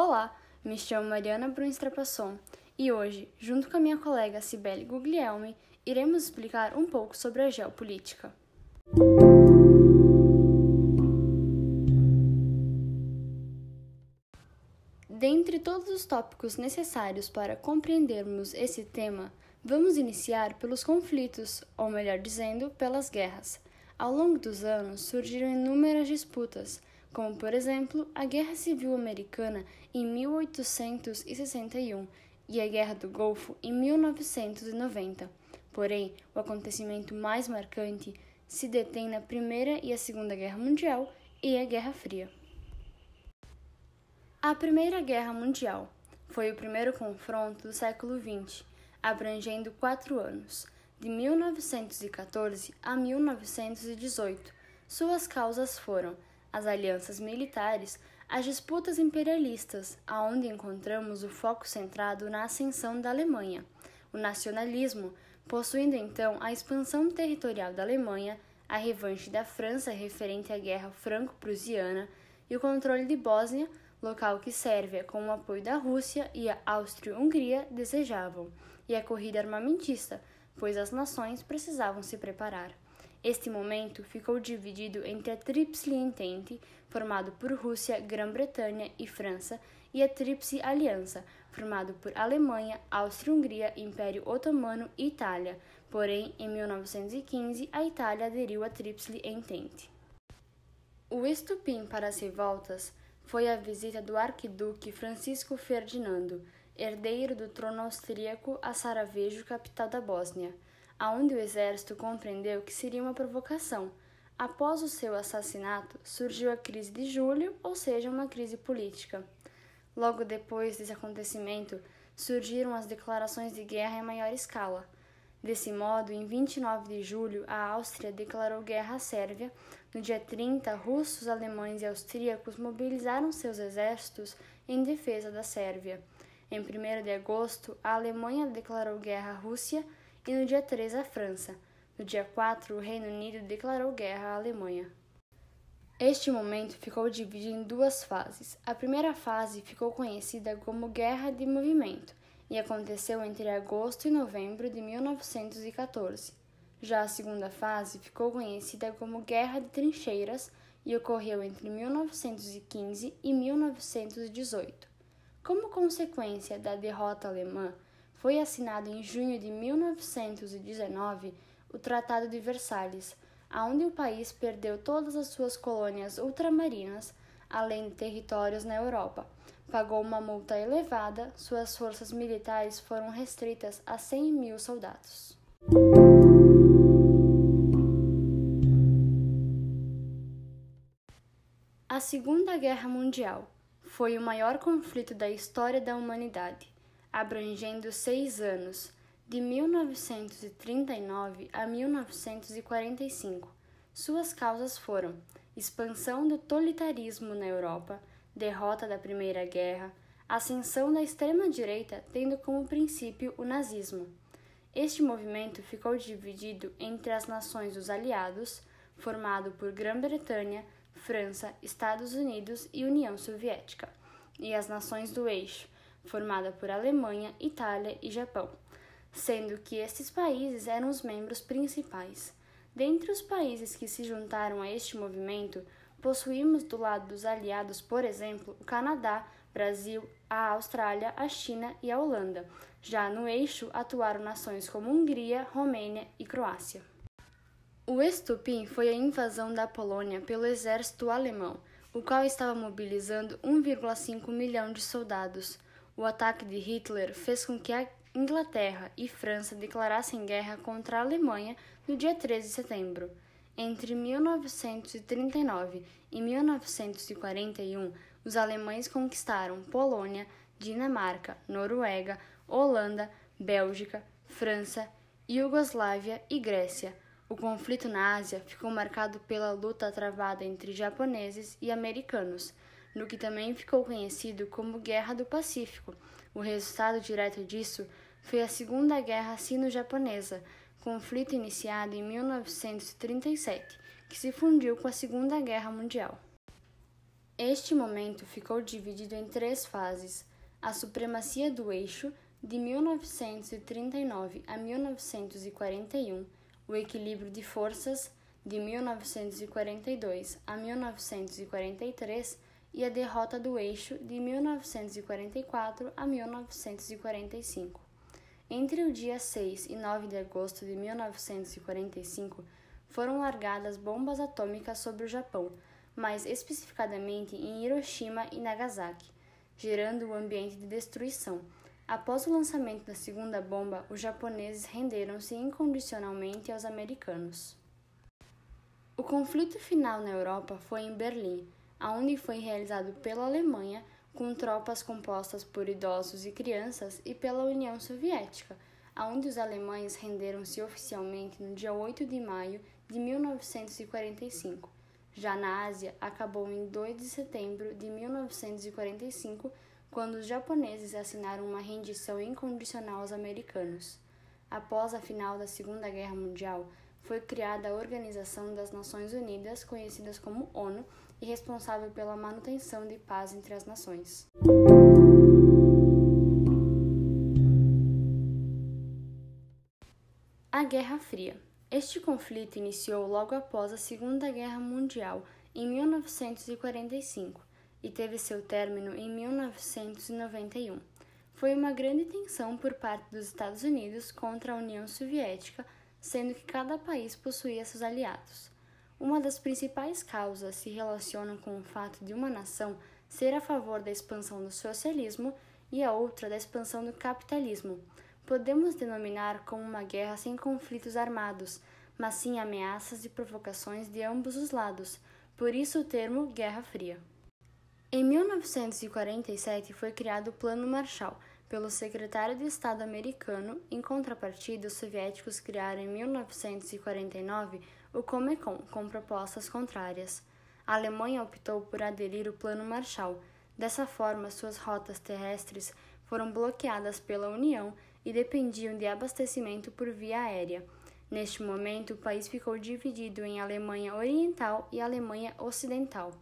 Olá, me chamo Mariana Bruns Trapasson e hoje, junto com a minha colega Cibele Guglielmi, iremos explicar um pouco sobre a geopolítica. Dentre todos os tópicos necessários para compreendermos esse tema, vamos iniciar pelos conflitos, ou melhor dizendo, pelas guerras. Ao longo dos anos surgiram inúmeras disputas, como por exemplo a Guerra Civil Americana em 1861 e a Guerra do Golfo em 1990. Porém, o acontecimento mais marcante se detém na Primeira e a Segunda Guerra Mundial e a Guerra Fria. A Primeira Guerra Mundial foi o primeiro confronto do século XX, abrangendo quatro anos, de 1914 a 1918. Suas causas foram as alianças militares, as disputas imperialistas, aonde encontramos o foco centrado na ascensão da Alemanha, o nacionalismo, possuindo então a expansão territorial da Alemanha, a revanche da França referente à Guerra Franco-Prussiana e o controle de Bósnia local que Sérvia, com o apoio da Rússia e a Áustria-Hungria, desejavam, e a corrida armamentista, pois as nações precisavam se preparar. Este momento ficou dividido entre a Tríplice Entente, formado por Rússia, Grã-Bretanha e França, e a Tríplice Aliança, formado por Alemanha, Áustria-Hungria, Império Otomano e Itália. Porém, em 1915, a Itália aderiu à Tríplice Entente. O estupim para as revoltas foi a visita do arquiduque Francisco Ferdinando, herdeiro do trono austríaco, a Sarajevo, capital da Bósnia, aonde o exército compreendeu que seria uma provocação. Após o seu assassinato, surgiu a crise de julho, ou seja, uma crise política. Logo depois desse acontecimento, surgiram as declarações de guerra em maior escala. Desse modo, em 29 de julho, a Áustria declarou guerra à Sérvia. No dia 30, russos, alemães e austríacos mobilizaram seus exércitos em defesa da Sérvia. Em 1 de agosto, a Alemanha declarou guerra à Rússia e no dia 3 à França. No dia 4, o Reino Unido declarou guerra à Alemanha. Este momento ficou dividido em duas fases. A primeira fase ficou conhecida como Guerra de Movimento e aconteceu entre agosto e novembro de 1914. Já a segunda fase ficou conhecida como Guerra de Trincheiras e ocorreu entre 1915 e 1918. Como consequência da derrota alemã, foi assinado em junho de 1919 o Tratado de Versalhes, aonde o país perdeu todas as suas colônias ultramarinas, além de territórios na Europa pagou uma multa elevada, suas forças militares foram restritas a 100 mil soldados. A Segunda Guerra Mundial foi o maior conflito da história da humanidade, abrangendo seis anos, de 1939 a 1945. Suas causas foram expansão do totalitarismo na Europa, derrota da Primeira Guerra, ascensão da extrema-direita tendo como princípio o nazismo. Este movimento ficou dividido entre as nações dos aliados, formado por Grã-Bretanha, França, Estados Unidos e União Soviética, e as nações do eixo, formada por Alemanha, Itália e Japão, sendo que estes países eram os membros principais. Dentre os países que se juntaram a este movimento, Possuímos do lado dos aliados, por exemplo, o Canadá, Brasil, a Austrália, a China e a Holanda. Já no eixo atuaram nações como Hungria, Romênia e Croácia. O estupim foi a invasão da Polônia pelo exército alemão, o qual estava mobilizando 1,5 milhão de soldados. O ataque de Hitler fez com que a Inglaterra e França declarassem guerra contra a Alemanha no dia 13 de setembro. Entre 1939 e 1941, os alemães conquistaram Polônia, Dinamarca, Noruega, Holanda, Bélgica, França, Iugoslávia e Grécia. O conflito na Ásia ficou marcado pela luta travada entre japoneses e americanos, no que também ficou conhecido como Guerra do Pacífico. O resultado direto disso foi a Segunda Guerra Sino-Japonesa, conflito iniciado em 1937, que se fundiu com a Segunda Guerra Mundial. Este momento ficou dividido em três fases: a supremacia do eixo, de 1939 a 1941, o equilíbrio de forças, de 1942 a 1943, e a derrota do eixo, de 1944 a 1945. Entre o dia 6 e 9 de agosto de 1945, foram largadas bombas atômicas sobre o Japão mais especificadamente em Hiroshima e Nagasaki, gerando um ambiente de destruição. Após o lançamento da segunda bomba, os japoneses renderam-se incondicionalmente aos americanos. O conflito final na Europa foi em Berlim, aonde foi realizado pela Alemanha com tropas compostas por idosos e crianças e pela União Soviética, aonde os alemães renderam-se oficialmente no dia 8 de maio de 1945. Já na Ásia, acabou em 2 de setembro de 1945, quando os japoneses assinaram uma rendição incondicional aos americanos. Após a final da Segunda Guerra Mundial, foi criada a Organização das Nações Unidas, conhecida como ONU, e responsável pela manutenção de paz entre as nações. A Guerra Fria este conflito iniciou logo após a Segunda Guerra Mundial, em 1945, e teve seu término em 1991. Foi uma grande tensão por parte dos Estados Unidos contra a União Soviética, sendo que cada país possuía seus aliados. Uma das principais causas se relaciona com o fato de uma nação ser a favor da expansão do socialismo e a outra da expansão do capitalismo podemos denominar como uma guerra sem conflitos armados, mas sim ameaças e provocações de ambos os lados, por isso o termo Guerra Fria. Em 1947 foi criado o Plano Marshall pelo secretário de Estado americano, em contrapartida, os soviéticos criaram em 1949 o Comecon com propostas contrárias. A Alemanha optou por aderir ao Plano Marshall. Dessa forma, suas rotas terrestres foram bloqueadas pela União e dependiam de abastecimento por via aérea. Neste momento, o país ficou dividido em Alemanha Oriental e Alemanha Ocidental.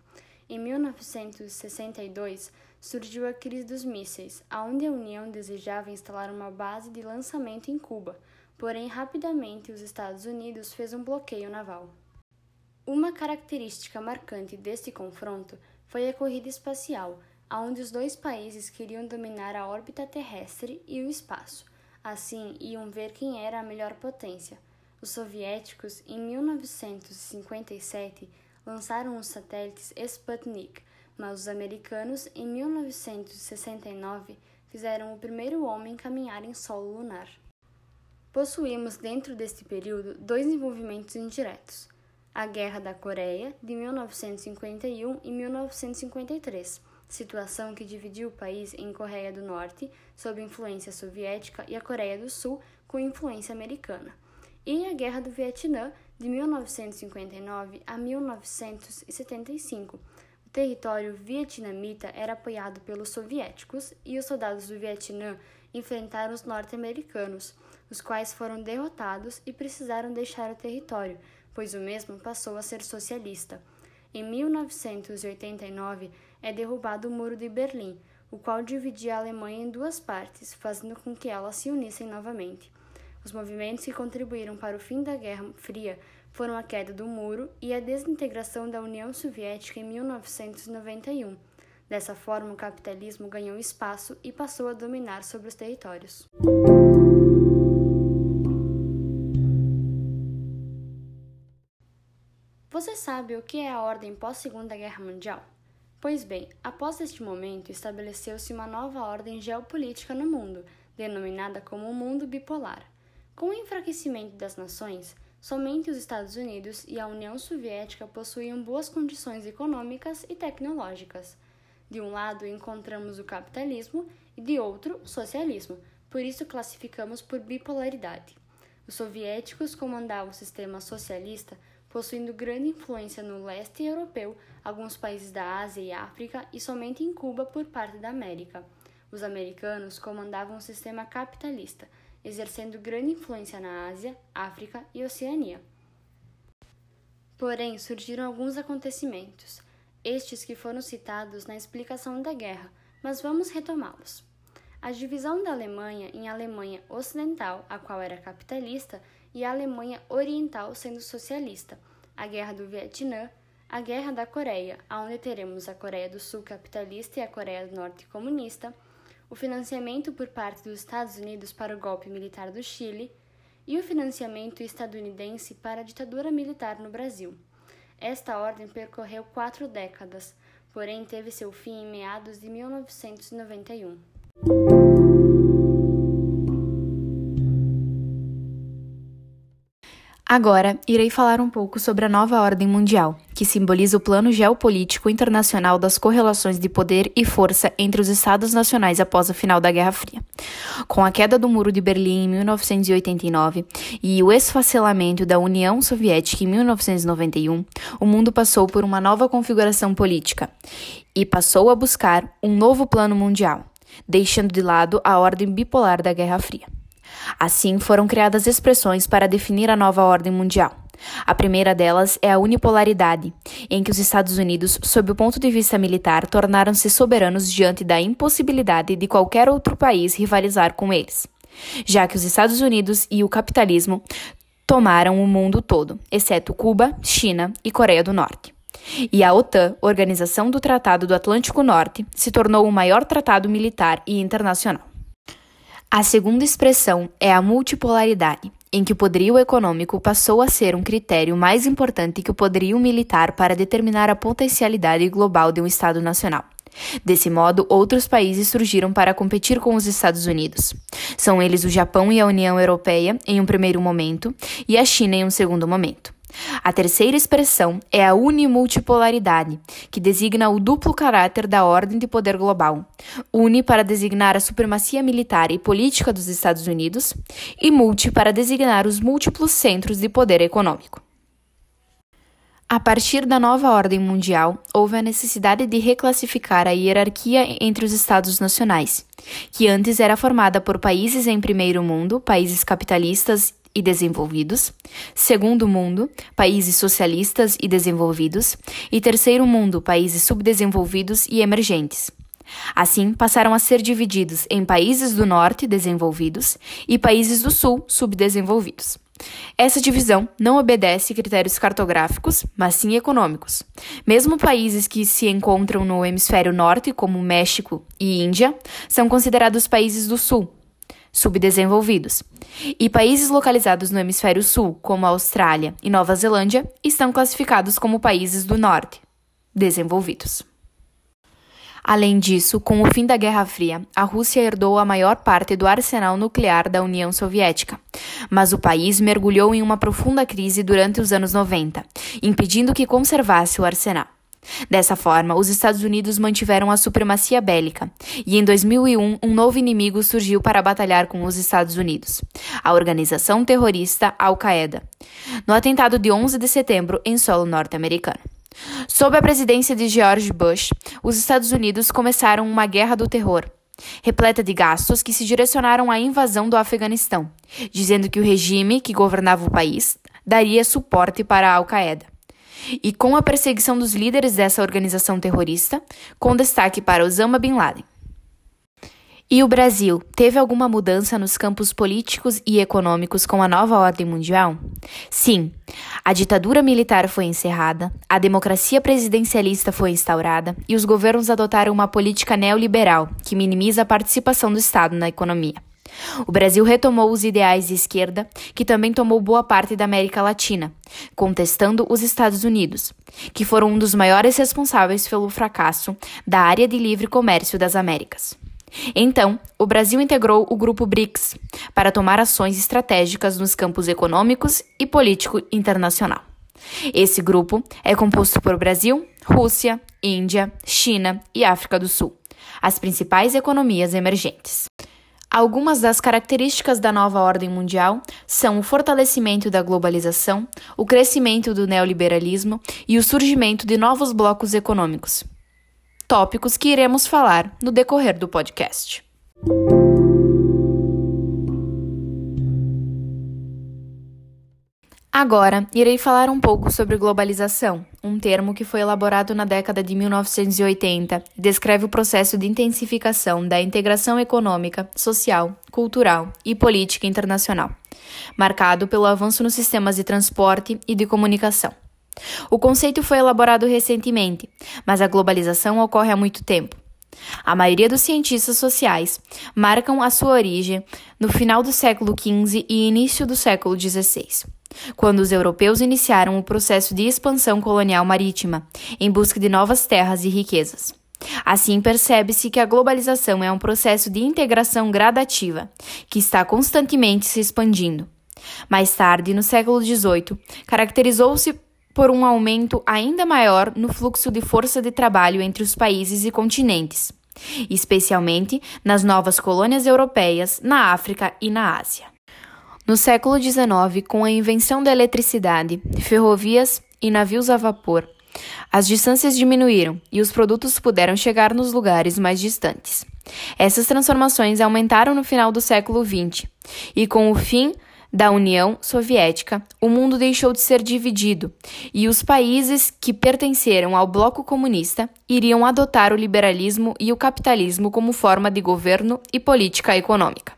Em 1962, surgiu a crise dos mísseis, onde a União desejava instalar uma base de lançamento em Cuba, porém rapidamente os Estados Unidos fez um bloqueio naval. Uma característica marcante deste confronto foi a corrida espacial, onde os dois países queriam dominar a órbita terrestre e o espaço. Assim, iam ver quem era a melhor potência. Os soviéticos, em 1957, lançaram os satélites Sputnik, mas os americanos, em 1969, fizeram o primeiro homem caminhar em solo lunar. Possuímos dentro deste período dois envolvimentos indiretos: a Guerra da Coreia, de 1951 e 1953 situação que dividiu o país em Coreia do Norte, sob influência soviética, e a Coreia do Sul, com influência americana, e a Guerra do Vietnã, de 1959 a 1975. O território vietnamita era apoiado pelos soviéticos e os soldados do Vietnã enfrentaram os norte-americanos, os quais foram derrotados e precisaram deixar o território, pois o mesmo passou a ser socialista. Em 1989 é derrubado o Muro de Berlim, o qual dividia a Alemanha em duas partes, fazendo com que elas se unissem novamente. Os movimentos que contribuíram para o fim da Guerra Fria foram a queda do muro e a desintegração da União Soviética em 1991. Dessa forma, o capitalismo ganhou espaço e passou a dominar sobre os territórios. Você sabe o que é a ordem pós-Segunda Guerra Mundial? Pois bem, após este momento estabeleceu-se uma nova ordem geopolítica no mundo, denominada como o mundo bipolar. Com o enfraquecimento das nações, somente os Estados Unidos e a União Soviética possuíam boas condições econômicas e tecnológicas. De um lado encontramos o capitalismo e de outro o socialismo, por isso classificamos por bipolaridade. Os soviéticos comandavam o sistema socialista possuindo grande influência no leste europeu, alguns países da Ásia e África e somente em Cuba por parte da América. Os americanos comandavam um sistema capitalista, exercendo grande influência na Ásia, África e Oceania. Porém, surgiram alguns acontecimentos. estes que foram citados na explicação da guerra, mas vamos retomá-los. A divisão da Alemanha em Alemanha Ocidental, a qual era capitalista, e a Alemanha Oriental sendo socialista, a Guerra do Vietnã, a Guerra da Coreia, onde teremos a Coreia do Sul capitalista e a Coreia do Norte comunista, o financiamento por parte dos Estados Unidos para o golpe militar do Chile e o financiamento estadunidense para a ditadura militar no Brasil. Esta ordem percorreu quatro décadas, porém teve seu fim em meados de 1991. Agora, irei falar um pouco sobre a nova ordem mundial, que simboliza o plano geopolítico internacional das correlações de poder e força entre os Estados nacionais após o final da Guerra Fria. Com a queda do Muro de Berlim em 1989 e o esfacelamento da União Soviética em 1991, o mundo passou por uma nova configuração política e passou a buscar um novo plano mundial, deixando de lado a ordem bipolar da Guerra Fria. Assim, foram criadas expressões para definir a nova ordem mundial. A primeira delas é a unipolaridade, em que os Estados Unidos, sob o ponto de vista militar, tornaram-se soberanos diante da impossibilidade de qualquer outro país rivalizar com eles, já que os Estados Unidos e o capitalismo tomaram o mundo todo, exceto Cuba, China e Coreia do Norte. E a OTAN, Organização do Tratado do Atlântico Norte, se tornou o maior tratado militar e internacional. A segunda expressão é a multipolaridade, em que o poderio econômico passou a ser um critério mais importante que o poderio militar para determinar a potencialidade global de um Estado nacional. Desse modo, outros países surgiram para competir com os Estados Unidos. São eles o Japão e a União Europeia em um primeiro momento e a China em um segundo momento. A terceira expressão é a unimultipolaridade, que designa o duplo caráter da ordem de poder global. Uni para designar a supremacia militar e política dos Estados Unidos e multi para designar os múltiplos centros de poder econômico. A partir da nova ordem mundial, houve a necessidade de reclassificar a hierarquia entre os Estados nacionais, que antes era formada por países em primeiro mundo, países capitalistas e desenvolvidos, segundo mundo, países socialistas e desenvolvidos, e terceiro mundo, países subdesenvolvidos e emergentes. Assim, passaram a ser divididos em países do norte desenvolvidos e países do sul subdesenvolvidos. Essa divisão não obedece critérios cartográficos, mas sim econômicos. Mesmo países que se encontram no hemisfério norte, como México e Índia, são considerados países do sul, subdesenvolvidos. E países localizados no hemisfério sul, como a Austrália e Nova Zelândia, estão classificados como países do norte, desenvolvidos. Além disso, com o fim da Guerra Fria, a Rússia herdou a maior parte do arsenal nuclear da União Soviética, mas o país mergulhou em uma profunda crise durante os anos 90, impedindo que conservasse o arsenal. Dessa forma, os Estados Unidos mantiveram a supremacia bélica, e em 2001 um novo inimigo surgiu para batalhar com os Estados Unidos: a organização terrorista Al-Qaeda, no atentado de 11 de setembro em solo norte-americano. Sob a presidência de George Bush, os Estados Unidos começaram uma guerra do terror, repleta de gastos que se direcionaram à invasão do Afeganistão, dizendo que o regime que governava o país daria suporte para a Al-Qaeda e com a perseguição dos líderes dessa organização terrorista, com destaque para Osama Bin Laden. E o Brasil teve alguma mudança nos campos políticos e econômicos com a nova ordem mundial? Sim, a ditadura militar foi encerrada, a democracia presidencialista foi instaurada e os governos adotaram uma política neoliberal que minimiza a participação do Estado na economia. O Brasil retomou os ideais de esquerda, que também tomou boa parte da América Latina, contestando os Estados Unidos, que foram um dos maiores responsáveis pelo fracasso da área de livre comércio das Américas. Então, o Brasil integrou o grupo BRICS para tomar ações estratégicas nos campos econômicos e político internacional. Esse grupo é composto por Brasil, Rússia, Índia, China e África do Sul, as principais economias emergentes. Algumas das características da nova ordem mundial são o fortalecimento da globalização, o crescimento do neoliberalismo e o surgimento de novos blocos econômicos. Tópicos que iremos falar no decorrer do podcast. Agora, irei falar um pouco sobre globalização, um termo que foi elaborado na década de 1980 e descreve o processo de intensificação da integração econômica, social, cultural e política internacional, marcado pelo avanço nos sistemas de transporte e de comunicação. O conceito foi elaborado recentemente, mas a globalização ocorre há muito tempo. A maioria dos cientistas sociais marcam a sua origem no final do século XV e início do século XVI quando os europeus iniciaram o processo de expansão colonial marítima, em busca de novas terras e riquezas. Assim, percebe-se que a globalização é um processo de integração gradativa, que está constantemente se expandindo. Mais tarde, no século XVIII, caracterizou-se por um aumento ainda maior no fluxo de força de trabalho entre os países e continentes, especialmente nas novas colônias europeias, na África e na Ásia. No século XIX, com a invenção da eletricidade, ferrovias e navios a vapor, as distâncias diminuíram e os produtos puderam chegar nos lugares mais distantes. Essas transformações aumentaram no final do século XX, e com o fim da União Soviética, o mundo deixou de ser dividido e os países que pertenceram ao bloco comunista iriam adotar o liberalismo e o capitalismo como forma de governo e política econômica.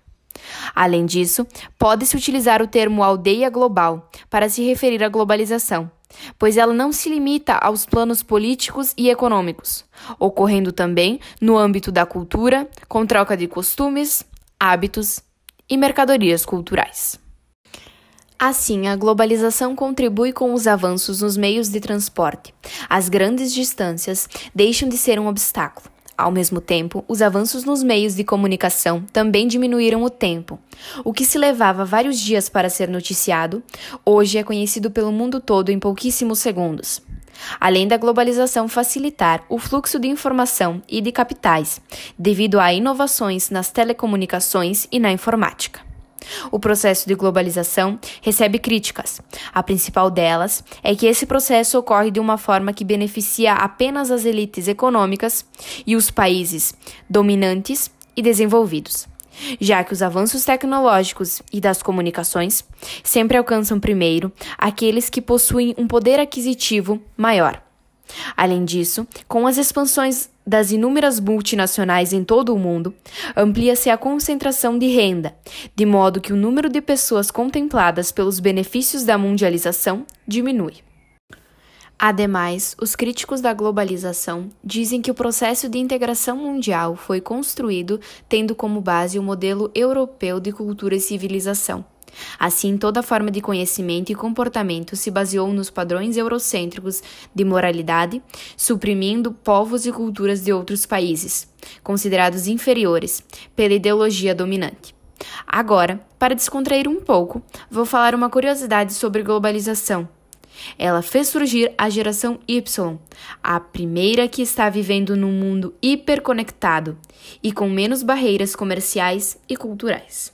Além disso, pode-se utilizar o termo aldeia global para se referir à globalização, pois ela não se limita aos planos políticos e econômicos, ocorrendo também no âmbito da cultura, com troca de costumes, hábitos e mercadorias culturais. Assim, a globalização contribui com os avanços nos meios de transporte. As grandes distâncias deixam de ser um obstáculo ao mesmo tempo, os avanços nos meios de comunicação também diminuíram o tempo. O que se levava vários dias para ser noticiado, hoje é conhecido pelo mundo todo em pouquíssimos segundos. Além da globalização facilitar o fluxo de informação e de capitais, devido a inovações nas telecomunicações e na informática. O processo de globalização recebe críticas. A principal delas é que esse processo ocorre de uma forma que beneficia apenas as elites econômicas e os países dominantes e desenvolvidos, já que os avanços tecnológicos e das comunicações sempre alcançam primeiro aqueles que possuem um poder aquisitivo maior. Além disso, com as expansões das inúmeras multinacionais em todo o mundo, amplia-se a concentração de renda, de modo que o número de pessoas contempladas pelos benefícios da mundialização diminui. Ademais, os críticos da globalização dizem que o processo de integração mundial foi construído tendo como base o modelo europeu de cultura e civilização Assim, toda forma de conhecimento e comportamento se baseou nos padrões eurocêntricos de moralidade, suprimindo povos e culturas de outros países, considerados inferiores pela ideologia dominante. Agora, para descontrair um pouco, vou falar uma curiosidade sobre globalização. Ela fez surgir a geração Y, a primeira que está vivendo num mundo hiperconectado e com menos barreiras comerciais e culturais.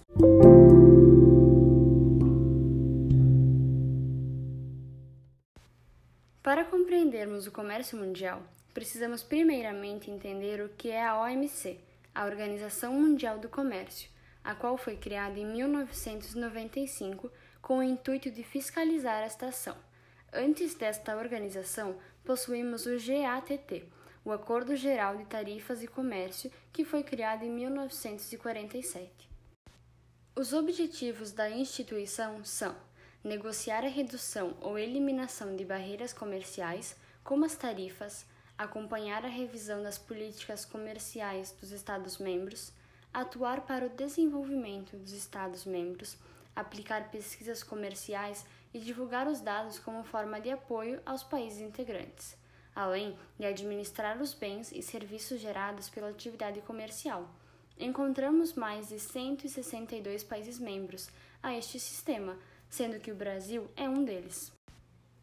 Compreendermos o comércio mundial, precisamos primeiramente entender o que é a OMC, a Organização Mundial do Comércio, a qual foi criada em 1995 com o intuito de fiscalizar esta ação. Antes desta organização, possuímos o GATT, o Acordo Geral de Tarifas e Comércio, que foi criado em 1947. Os objetivos da instituição são negociar a redução ou eliminação de barreiras comerciais, como as tarifas, acompanhar a revisão das políticas comerciais dos Estados-membros, atuar para o desenvolvimento dos Estados-membros, aplicar pesquisas comerciais e divulgar os dados como forma de apoio aos países integrantes, além de administrar os bens e serviços gerados pela atividade comercial. Encontramos mais de 162 países membros a este sistema sendo que o Brasil é um deles.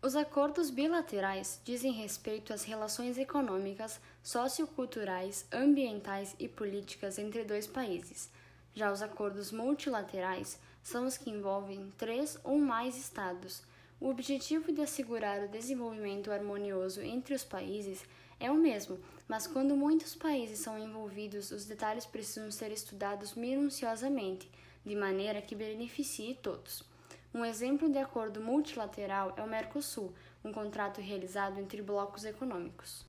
Os acordos bilaterais dizem respeito às relações econômicas, socioculturais, ambientais e políticas entre dois países. Já os acordos multilaterais são os que envolvem três ou mais estados. O objetivo de assegurar o desenvolvimento harmonioso entre os países é o mesmo, mas quando muitos países são envolvidos, os detalhes precisam ser estudados minuciosamente, de maneira que beneficie todos. Um exemplo de acordo multilateral é o Mercosul, um contrato realizado entre blocos econômicos.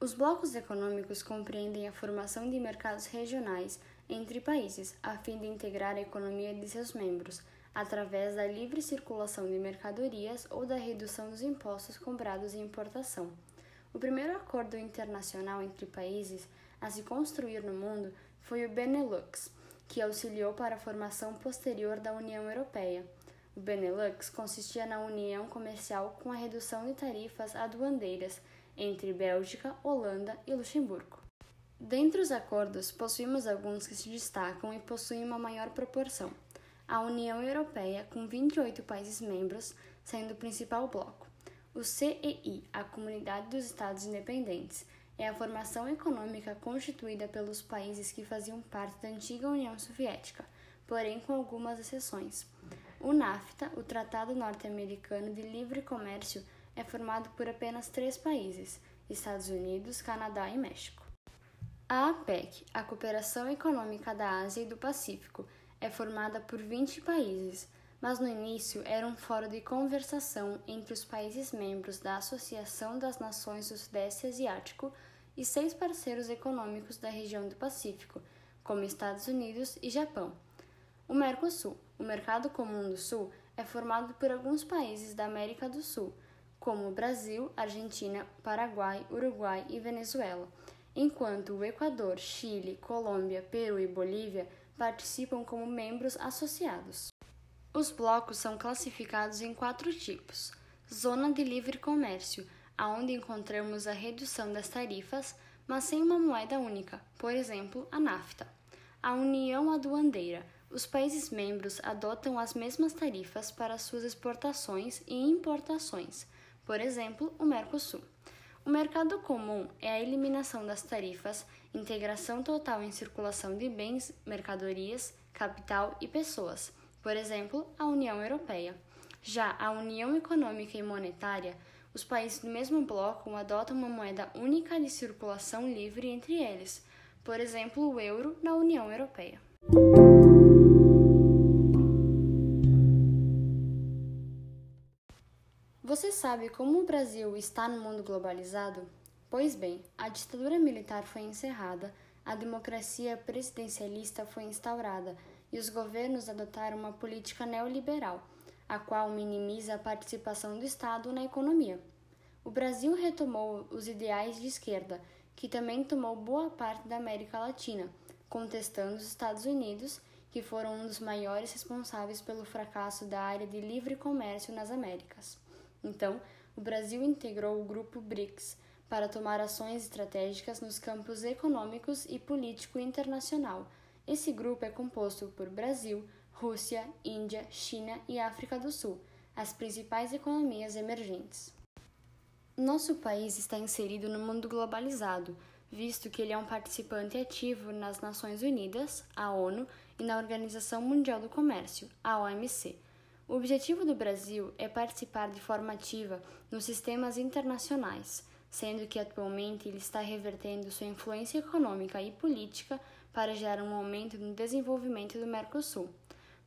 Os blocos econômicos compreendem a formação de mercados regionais entre países, a fim de integrar a economia de seus membros, através da livre circulação de mercadorias ou da redução dos impostos cobrados em importação. O primeiro acordo internacional entre países a se construir no mundo foi o Benelux, que auxiliou para a formação posterior da União Europeia. O Benelux consistia na união comercial com a redução de tarifas aduaneiras entre Bélgica, Holanda e Luxemburgo. Dentre os acordos, possuímos alguns que se destacam e possuem uma maior proporção. A União Europeia, com 28 países membros, sendo o principal bloco. O CEI, a Comunidade dos Estados Independentes, é a formação econômica constituída pelos países que faziam parte da antiga União Soviética, porém com algumas exceções. O NAFTA, o Tratado Norte-Americano de Livre Comércio, é formado por apenas três países: Estados Unidos, Canadá e México. A APEC, a Cooperação Econômica da Ásia e do Pacífico, é formada por 20 países, mas no início era um fórum de conversação entre os países membros da Associação das Nações do Sudeste Asiático e seis parceiros econômicos da região do Pacífico, como Estados Unidos e Japão. O Mercosul, o Mercado Comum do Sul, é formado por alguns países da América do Sul, como Brasil, Argentina, Paraguai, Uruguai e Venezuela enquanto o Equador, Chile, Colômbia, Peru e Bolívia participam como membros associados. Os blocos são classificados em quatro tipos: zona de livre comércio, aonde encontramos a redução das tarifas, mas sem uma moeda única, por exemplo, a NAFTA. A União Aduaneira. Os países membros adotam as mesmas tarifas para suas exportações e importações, por exemplo, o Mercosul. O mercado comum é a eliminação das tarifas, integração total em circulação de bens, mercadorias, capital e pessoas, por exemplo, a União Europeia. Já a União Econômica e Monetária, os países do mesmo bloco adotam uma moeda única de circulação livre entre eles, por exemplo, o euro na União Europeia. Você sabe como o Brasil está no mundo globalizado? Pois bem, a ditadura militar foi encerrada, a democracia presidencialista foi instaurada e os governos adotaram uma política neoliberal, a qual minimiza a participação do Estado na economia. O Brasil retomou os ideais de esquerda, que também tomou boa parte da América Latina, contestando os Estados Unidos, que foram um dos maiores responsáveis pelo fracasso da área de livre comércio nas Américas. Então, o Brasil integrou o grupo BRICS para tomar ações estratégicas nos campos econômicos e político internacional. Esse grupo é composto por Brasil, Rússia, Índia, China e África do Sul, as principais economias emergentes. Nosso país está inserido no mundo globalizado, visto que ele é um participante ativo nas Nações Unidas, a ONU, e na Organização Mundial do Comércio, a OMC o objetivo do Brasil é participar de forma ativa nos sistemas internacionais, sendo que atualmente ele está revertendo sua influência econômica e política para gerar um aumento no desenvolvimento do Mercosul.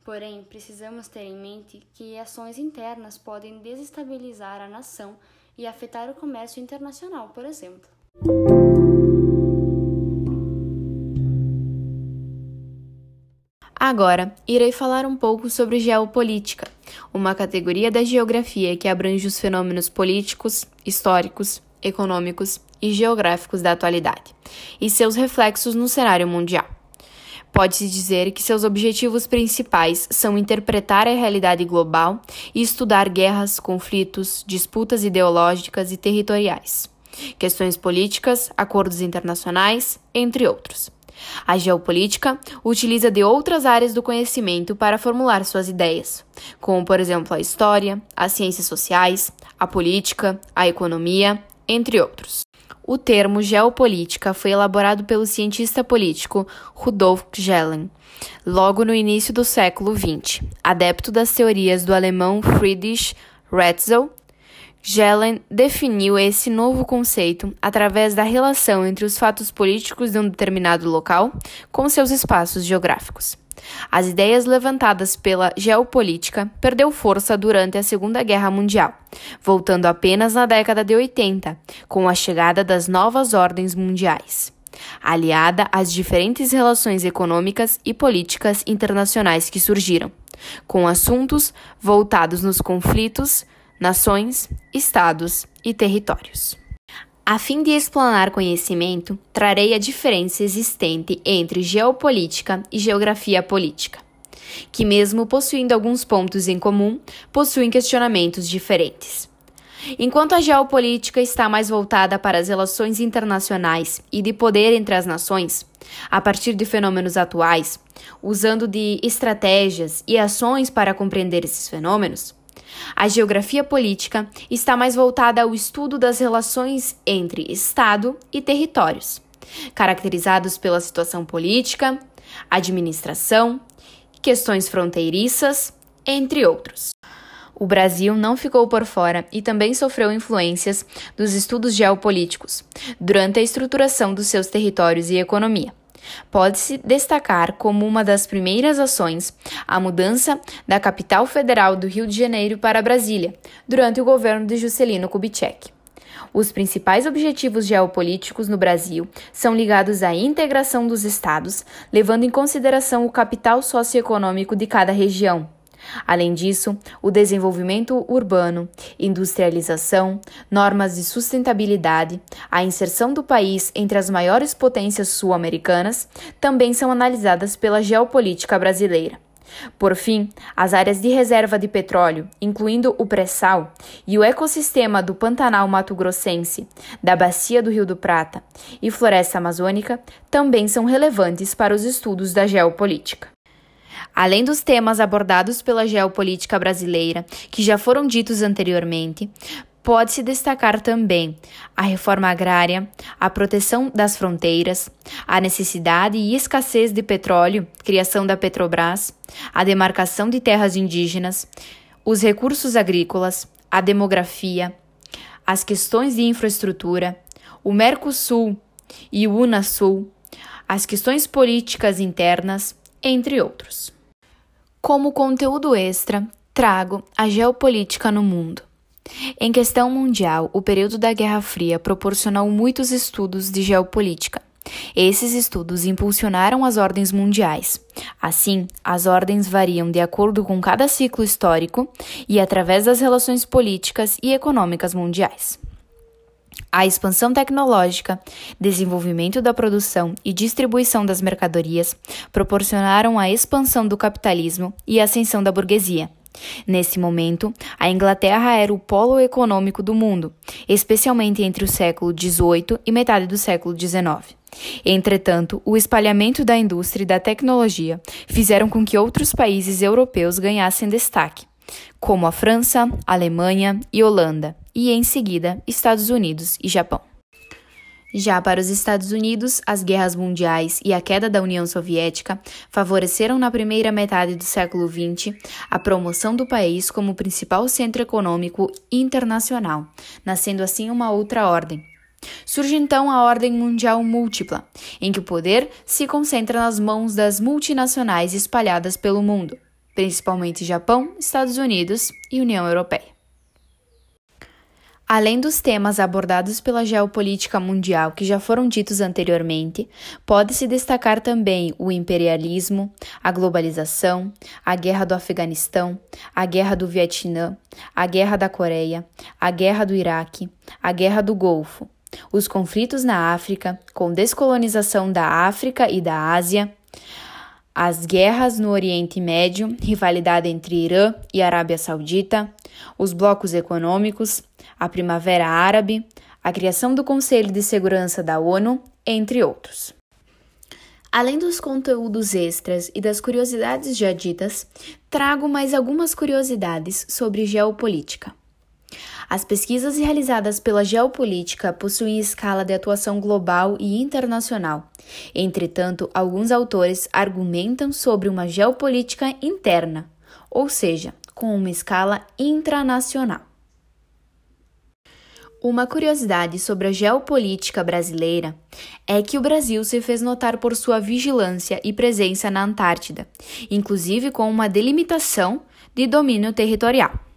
Porém, precisamos ter em mente que ações internas podem desestabilizar a nação e afetar o comércio internacional, por exemplo. Agora, irei falar um pouco sobre geopolítica, uma categoria da geografia que abrange os fenômenos políticos, históricos, econômicos e geográficos da atualidade, e seus reflexos no cenário mundial. Pode-se dizer que seus objetivos principais são interpretar a realidade global e estudar guerras, conflitos, disputas ideológicas e territoriais, questões políticas, acordos internacionais, entre outros. A geopolítica utiliza de outras áreas do conhecimento para formular suas ideias, como, por exemplo, a história, as ciências sociais, a política, a economia, entre outros. O termo geopolítica foi elaborado pelo cientista político Rudolf Gehlen, logo no início do século XX, adepto das teorias do alemão Friedrich Ratzel Gehlen definiu esse novo conceito através da relação entre os fatos políticos de um determinado local com seus espaços geográficos. As ideias levantadas pela geopolítica perdeu força durante a Segunda Guerra Mundial, voltando apenas na década de 80, com a chegada das novas ordens mundiais, aliada às diferentes relações econômicas e políticas internacionais que surgiram, com assuntos voltados nos conflitos, nações, estados e territórios. A fim de explanar conhecimento, trarei a diferença existente entre geopolítica e geografia política, que, mesmo possuindo alguns pontos em comum, possuem questionamentos diferentes. Enquanto a geopolítica está mais voltada para as relações internacionais e de poder entre as nações, a partir de fenômenos atuais, usando de estratégias e ações para compreender esses fenômenos, a geografia política está mais voltada ao estudo das relações entre Estado e territórios, caracterizados pela situação política, administração, questões fronteiriças, entre outros. O Brasil não ficou por fora e também sofreu influências dos estudos geopolíticos durante a estruturação dos seus territórios e economia. Pode-se destacar como uma das primeiras ações a mudança da capital federal do Rio de Janeiro para Brasília, durante o governo de Juscelino Kubitschek. Os principais objetivos geopolíticos no Brasil são ligados à integração dos estados, levando em consideração o capital socioeconômico de cada região, Além disso, o desenvolvimento urbano, industrialização, normas de sustentabilidade, a inserção do país entre as maiores potências sul-americanas também são analisadas pela geopolítica brasileira. Por fim, as áreas de reserva de petróleo, incluindo o pré-sal, e o ecossistema do Pantanal Mato-Grossense, da Bacia do Rio do Prata e floresta amazônica também são relevantes para os estudos da geopolítica. Além dos temas abordados pela geopolítica brasileira, que já foram ditos anteriormente, pode-se destacar também a reforma agrária, a proteção das fronteiras, a necessidade e escassez de petróleo, criação da Petrobras, a demarcação de terras indígenas, os recursos agrícolas, a demografia, as questões de infraestrutura, o Mercosul e o Unasul, as questões políticas internas, entre outros. Como conteúdo extra, trago a geopolítica no mundo. Em questão mundial, o período da Guerra Fria proporcionou muitos estudos de geopolítica. Esses estudos impulsionaram as ordens mundiais. Assim, as ordens variam de acordo com cada ciclo histórico e através das relações políticas e econômicas mundiais. A expansão tecnológica, desenvolvimento da produção e distribuição das mercadorias proporcionaram a expansão do capitalismo e a ascensão da burguesia. Nesse momento, a Inglaterra era o polo econômico do mundo, especialmente entre o século XVIII e metade do século XIX. Entretanto, o espalhamento da indústria e da tecnologia fizeram com que outros países europeus ganhassem destaque, como a França, Alemanha e Holanda, e em seguida Estados Unidos e Japão. Já para os Estados Unidos, as guerras mundiais e a queda da União Soviética favoreceram na primeira metade do século XX a promoção do país como principal centro econômico internacional, nascendo assim uma outra ordem. Surge então a ordem mundial múltipla, em que o poder se concentra nas mãos das multinacionais espalhadas pelo mundo, principalmente Japão, Estados Unidos e União Europeia. Além dos temas abordados pela geopolítica mundial que já foram ditos anteriormente, pode-se destacar também o imperialismo, a globalização, a guerra do Afeganistão, a guerra do Vietnã, a guerra da Coreia, a guerra do Iraque, a guerra do Golfo, os conflitos na África, com descolonização da África e da Ásia, as guerras no Oriente Médio, rivalidade entre Irã e Arábia Saudita, os blocos econômicos, a Primavera Árabe, a criação do Conselho de Segurança da ONU, entre outros. Além dos conteúdos extras e das curiosidades já ditas, trago mais algumas curiosidades sobre geopolítica. As pesquisas realizadas pela geopolítica possuem escala de atuação global e internacional. Entretanto, alguns autores argumentam sobre uma geopolítica interna, ou seja, com uma escala intranacional. Uma curiosidade sobre a geopolítica brasileira é que o Brasil se fez notar por sua vigilância e presença na Antártida, inclusive com uma delimitação de domínio territorial.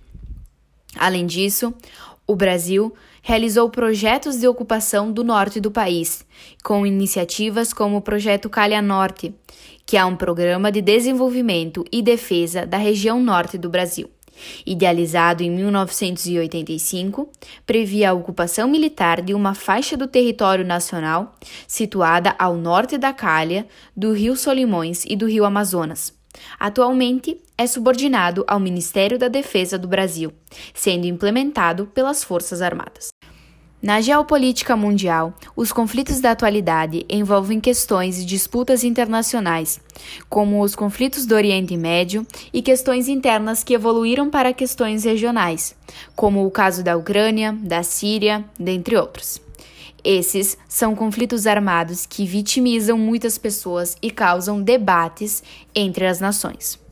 Além disso, o Brasil realizou projetos de ocupação do norte do país, com iniciativas como o Projeto Calha Norte, que é um programa de desenvolvimento e defesa da região norte do Brasil. Idealizado em 1985, previa a ocupação militar de uma faixa do território nacional situada ao norte da Calha, do Rio Solimões e do Rio Amazonas. Atualmente é subordinado ao Ministério da Defesa do Brasil, sendo implementado pelas Forças Armadas. Na geopolítica mundial, os conflitos da atualidade envolvem questões e disputas internacionais, como os conflitos do Oriente Médio e questões internas que evoluíram para questões regionais, como o caso da Ucrânia, da Síria, dentre outros. Esses são conflitos armados que vitimizam muitas pessoas e causam debates entre as nações.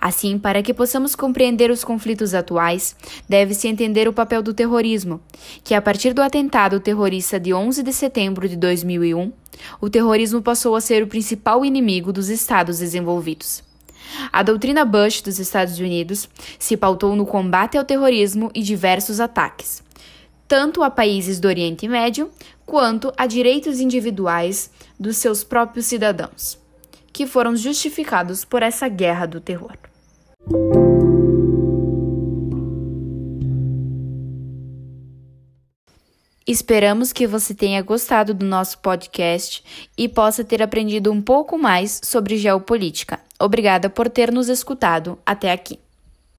Assim, para que possamos compreender os conflitos atuais, deve-se entender o papel do terrorismo, que a partir do atentado terrorista de 11 de setembro de 2001, o terrorismo passou a ser o principal inimigo dos Estados desenvolvidos. A doutrina Bush dos Estados Unidos se pautou no combate ao terrorismo e diversos ataques, tanto a países do Oriente Médio quanto a direitos individuais dos seus próprios cidadãos que foram justificados por essa guerra do terror. Esperamos que você tenha gostado do nosso podcast e possa ter aprendido um pouco mais sobre geopolítica. Obrigada por ter nos escutado até aqui.